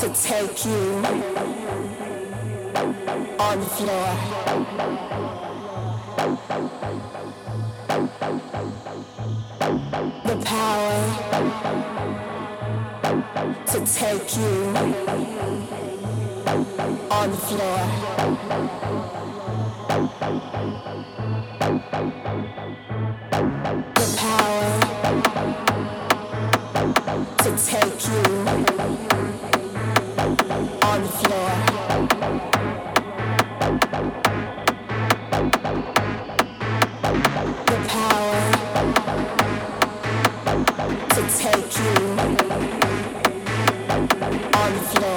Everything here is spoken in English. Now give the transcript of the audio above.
to take you on the floor. The power to take you on the floor. The power to take you. on the floor.